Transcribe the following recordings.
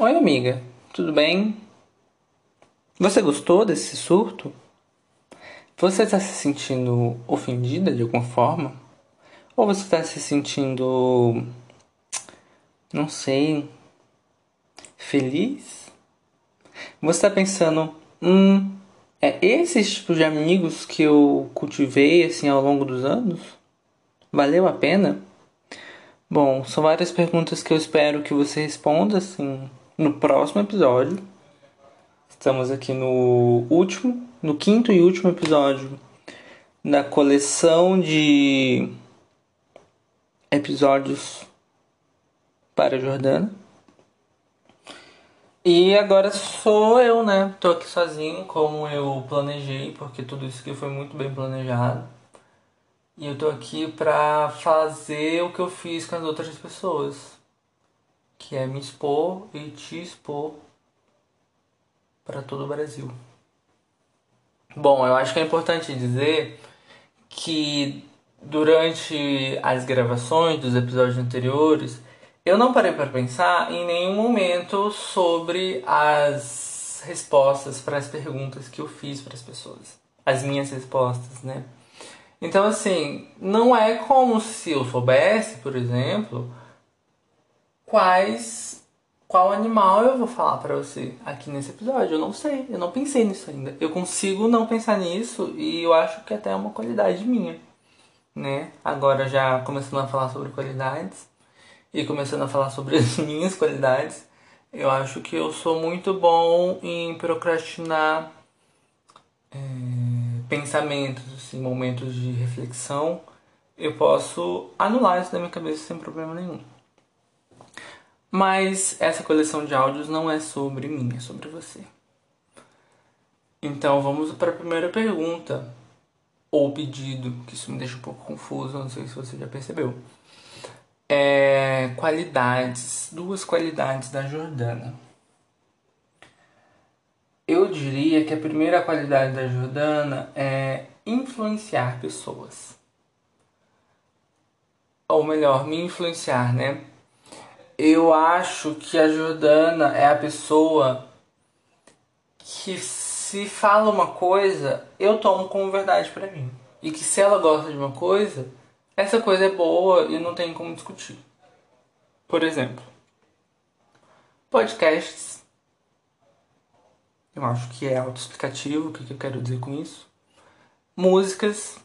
Oi, amiga, tudo bem? Você gostou desse surto? Você está se sentindo ofendida de alguma forma? Ou você está se sentindo. não sei. feliz? Você está pensando, hum, é esses tipos de amigos que eu cultivei assim ao longo dos anos? Valeu a pena? Bom, são várias perguntas que eu espero que você responda assim no próximo episódio. Estamos aqui no último, no quinto e último episódio da coleção de episódios para Jordana. E agora sou eu, né? Tô aqui sozinho, como eu planejei, porque tudo isso aqui foi muito bem planejado. E eu tô aqui pra fazer o que eu fiz com as outras pessoas que é me expor e te expor para todo o Brasil. Bom, eu acho que é importante dizer que durante as gravações dos episódios anteriores, eu não parei para pensar em nenhum momento sobre as respostas para as perguntas que eu fiz para as pessoas, as minhas respostas, né? Então, assim, não é como se eu soubesse, por exemplo, quais qual animal eu vou falar para você aqui nesse episódio. Eu não sei, eu não pensei nisso ainda. Eu consigo não pensar nisso e eu acho que até é uma qualidade minha, né? Agora já começando a falar sobre qualidades e começando a falar sobre as minhas qualidades, eu acho que eu sou muito bom em procrastinar é, pensamentos, assim, momentos de reflexão. Eu posso anular isso da minha cabeça sem problema nenhum. Mas essa coleção de áudios não é sobre mim, é sobre você. Então vamos para a primeira pergunta, ou pedido, que isso me deixa um pouco confuso, não sei se você já percebeu. É, qualidades, duas qualidades da Jordana. Eu diria que a primeira qualidade da Jordana é influenciar pessoas. Ou melhor, me influenciar, né? Eu acho que a Jordana é a pessoa que se fala uma coisa, eu tomo como verdade para mim. E que se ela gosta de uma coisa, essa coisa é boa e não tem como discutir. Por exemplo, podcasts. Eu acho que é autoexplicativo o que eu quero dizer com isso. Músicas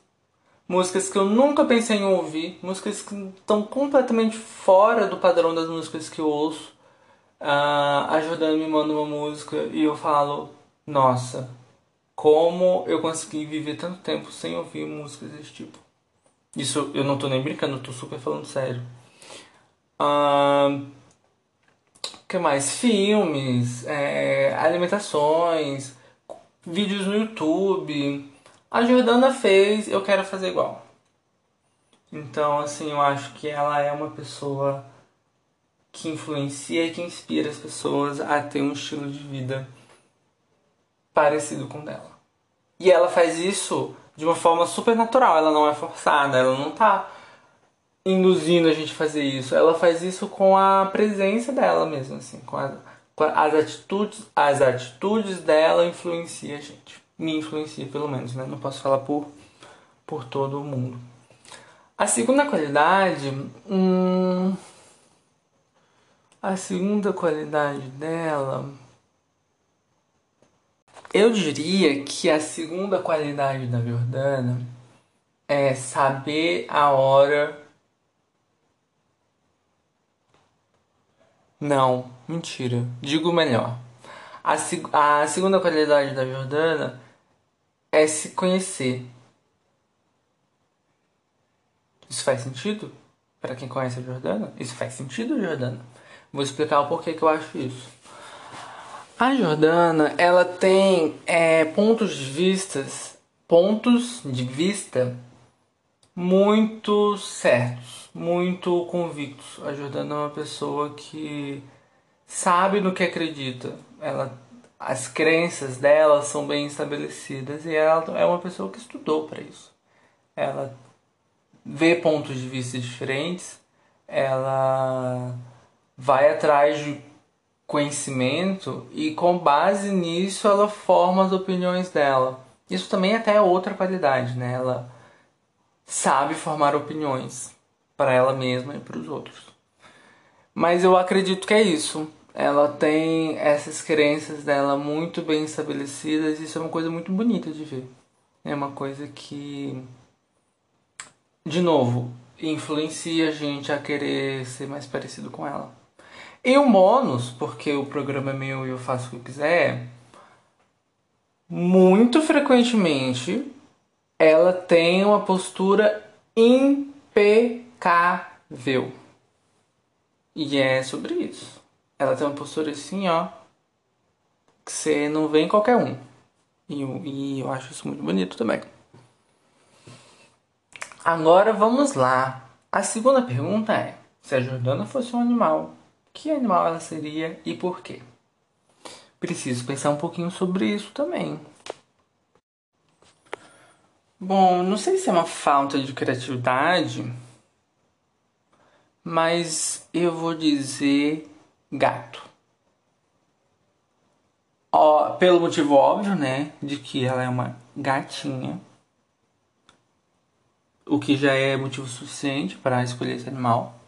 músicas que eu nunca pensei em ouvir, músicas que estão completamente fora do padrão das músicas que eu ouço. Uh, a Jordana me manda uma música e eu falo, nossa, como eu consegui viver tanto tempo sem ouvir músicas desse tipo. Isso eu não tô nem brincando, eu tô super falando sério. Uh, que mais? Filmes, é, alimentações, vídeos no YouTube a Jordana fez, eu quero fazer igual. Então, assim, eu acho que ela é uma pessoa que influencia e que inspira as pessoas a ter um estilo de vida parecido com o dela. E ela faz isso de uma forma super natural, ela não é forçada, ela não tá induzindo a gente a fazer isso. Ela faz isso com a presença dela mesmo, assim, com, a, com as atitudes, as atitudes dela influenciam a gente me influencia, pelo menos, né? Não posso falar por, por todo mundo. A segunda qualidade. Hum, a segunda qualidade dela. Eu diria que a segunda qualidade da Jordana é saber a hora. Não, mentira. Digo melhor. A, a segunda qualidade da Jordana é se conhecer. Isso faz sentido? Para quem conhece a Jordana? Isso faz sentido, Jordana? Vou explicar o porquê que eu acho isso. A Jordana, ela tem é, pontos de vistas, pontos de vista muito certos, muito convictos. A Jordana é uma pessoa que sabe no que acredita. Ela as crenças dela são bem estabelecidas e ela é uma pessoa que estudou para isso. Ela vê pontos de vista diferentes, ela vai atrás de conhecimento e com base nisso ela forma as opiniões dela. Isso também até é outra qualidade, né? Ela sabe formar opiniões para ela mesma e para os outros. Mas eu acredito que é isso. Ela tem essas crenças dela muito bem estabelecidas e isso é uma coisa muito bonita de ver. É uma coisa que, de novo, influencia a gente a querer ser mais parecido com ela. E um bônus, porque o programa é meu e eu faço o que eu quiser, muito frequentemente ela tem uma postura impecável. E é sobre isso. Ela tem uma postura assim, ó, que você não vê em qualquer um. E, e eu acho isso muito bonito também. Agora vamos lá. A segunda pergunta é: se a Jordana fosse um animal, que animal ela seria e por quê? Preciso pensar um pouquinho sobre isso também. Bom, não sei se é uma falta de criatividade, mas eu vou dizer gato. Ó, pelo motivo óbvio, né, de que ela é uma gatinha, o que já é motivo suficiente para escolher esse animal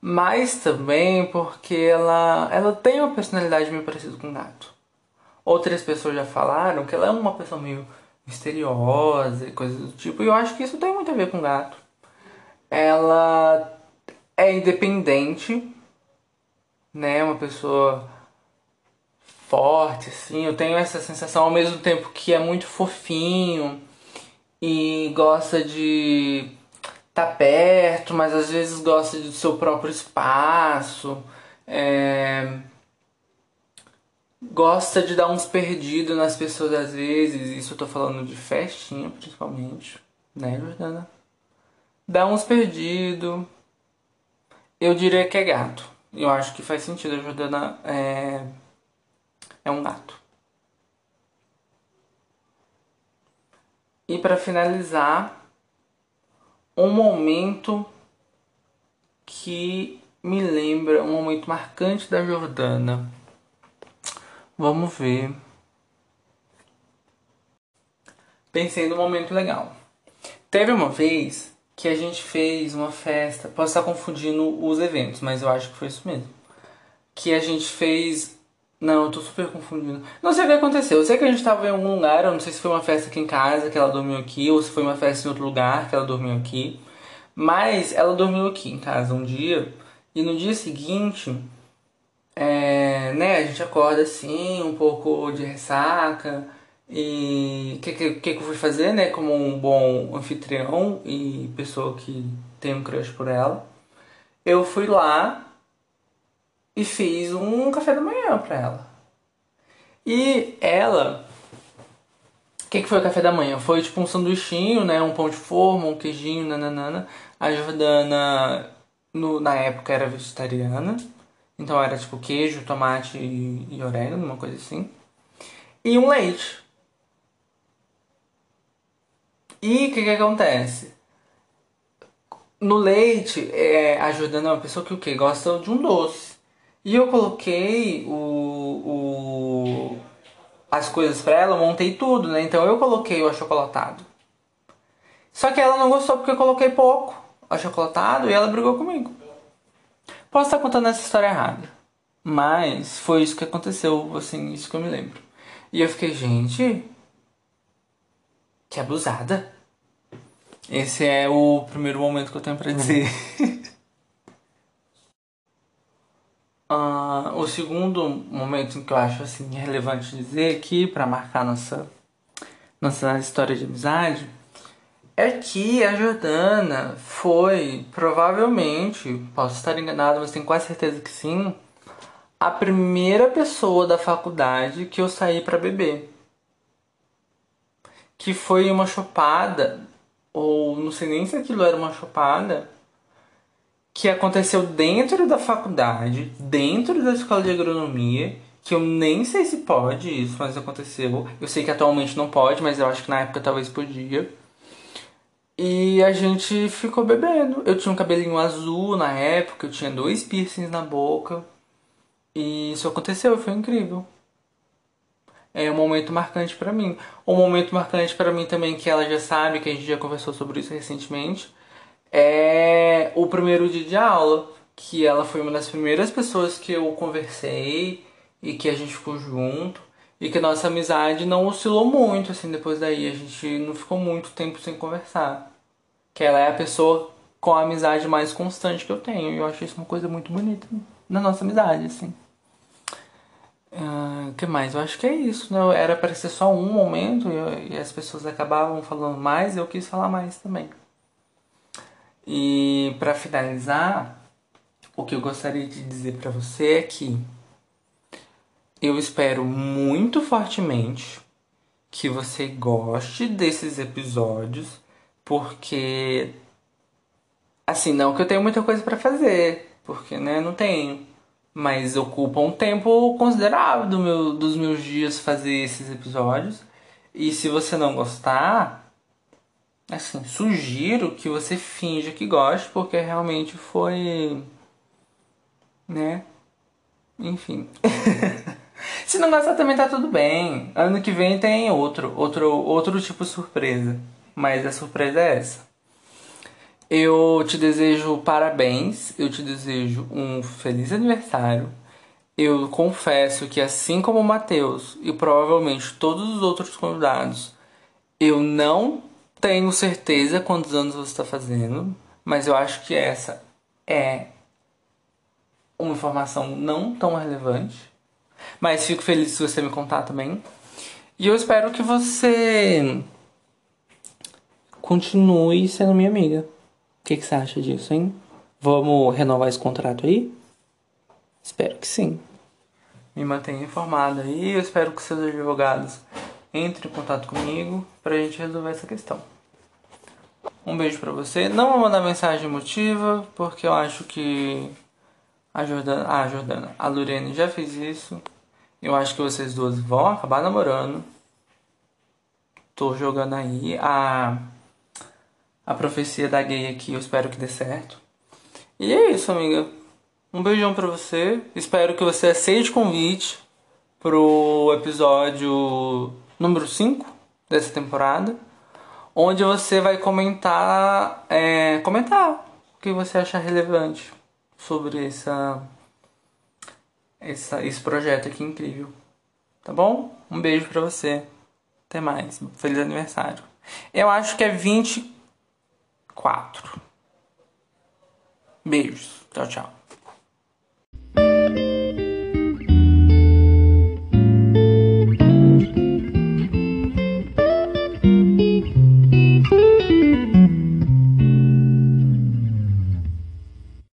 mas também porque ela, ela tem uma personalidade meio parecida com gato. Outras pessoas já falaram que ela é uma pessoa meio misteriosa e coisas do tipo, e eu acho que isso tem muito a ver com gato. Ela é independente, né? Uma pessoa forte, assim. Eu tenho essa sensação ao mesmo tempo que é muito fofinho e gosta de tá perto, mas às vezes gosta do seu próprio espaço. É... Gosta de dar uns perdidos nas pessoas às vezes. Isso eu tô falando de festinha, principalmente. Né, Jordana? Dá uns perdidos. Eu diria que é gato. Eu acho que faz sentido. A Jordana é, é um gato. E para finalizar, um momento que me lembra um momento marcante da Jordana. Vamos ver. Pensei num momento legal. Teve uma vez que a gente fez uma festa. Posso estar confundindo os eventos, mas eu acho que foi isso mesmo. Que a gente fez. Não, eu tô super confundindo. Não sei o que aconteceu. Eu sei que a gente tava em algum lugar. Eu não sei se foi uma festa aqui em casa que ela dormiu aqui, ou se foi uma festa em outro lugar que ela dormiu aqui. Mas ela dormiu aqui em casa um dia. E no dia seguinte, é, né, a gente acorda assim, um pouco de ressaca. E o que, que, que eu fui fazer, né, como um bom anfitrião e pessoa que tem um crush por ela? Eu fui lá e fiz um café da manhã pra ela. E ela. O que, que foi o café da manhã? Foi tipo um sanduichinho, né? Um pão de forma, um queijinho, nananana. A Jordana, no, na época, era vegetariana. Então era tipo queijo, tomate e, e orégano, uma coisa assim. E um leite. E o que, que acontece? No leite, é, a Jordana é uma pessoa que o que? Gosta de um doce. E eu coloquei o, o as coisas pra ela, montei tudo, né? Então eu coloquei o achocolatado. Só que ela não gostou porque eu coloquei pouco achocolatado e ela brigou comigo. Posso estar contando essa história errada, mas foi isso que aconteceu, assim, isso que eu me lembro. E eu fiquei, gente, que abusada. Esse é o primeiro momento que eu tenho pra dizer. uh, o segundo momento que eu acho assim relevante dizer aqui para marcar nossa nossa história de amizade é que a Jordana foi provavelmente, posso estar enganado, mas tenho quase certeza que sim, a primeira pessoa da faculdade que eu saí para beber. Que foi uma chopada, ou não sei nem se aquilo era uma chopada, que aconteceu dentro da faculdade, dentro da escola de agronomia, que eu nem sei se pode isso, mas aconteceu. Eu sei que atualmente não pode, mas eu acho que na época talvez podia. E a gente ficou bebendo. Eu tinha um cabelinho azul na época, eu tinha dois piercings na boca. E isso aconteceu foi incrível. É um momento marcante para mim. Um momento marcante para mim também que ela já sabe, que a gente já conversou sobre isso recentemente, é o primeiro dia de aula, que ela foi uma das primeiras pessoas que eu conversei e que a gente ficou junto e que nossa amizade não oscilou muito assim depois daí, a gente não ficou muito tempo sem conversar. Que ela é a pessoa com a amizade mais constante que eu tenho. E eu acho isso uma coisa muito bonita na nossa amizade, assim. O uh, que mais? Eu acho que é isso, né? Era para ser só um momento e, e as pessoas acabavam falando mais eu quis falar mais também. E para finalizar, o que eu gostaria de dizer para você é que eu espero muito fortemente que você goste desses episódios, porque assim, não que eu tenho muita coisa para fazer, porque né, não tenho, mas ocupa um tempo considerável do meu, dos meus dias fazer esses episódios. E se você não gostar, assim, sugiro que você finja que goste, porque realmente foi né? Enfim. Se não gostar também tá tudo bem. Ano que vem tem outro, outro, outro tipo de surpresa. Mas a surpresa é essa. Eu te desejo parabéns, eu te desejo um feliz aniversário. Eu confesso que assim como o Matheus e provavelmente todos os outros convidados, eu não tenho certeza quantos anos você está fazendo, mas eu acho que essa é uma informação não tão relevante. Mas fico feliz se você me contar também. E eu espero que você continue sendo minha amiga. Que, que você acha disso, hein? Vamos renovar esse contrato aí? Espero que sim. Me mantenha informado aí. Eu espero que seus advogados entrem em contato comigo pra gente resolver essa questão. Um beijo pra você. Não vou mandar mensagem emotiva, porque eu acho que a Jordana, ah, a Jordana, a Lorene já fez isso. Eu acho que vocês duas vão acabar namorando. Tô jogando aí a a profecia da gay aqui, eu espero que dê certo. E é isso, amiga. Um beijão pra você. Espero que você aceite o convite pro episódio número 5 dessa temporada. Onde você vai comentar. É, comentar o que você acha relevante sobre essa, essa, esse projeto aqui incrível. Tá bom? Um beijo pra você. Até mais. Feliz aniversário. Eu acho que é 24. Beijos. Tchau, tchau.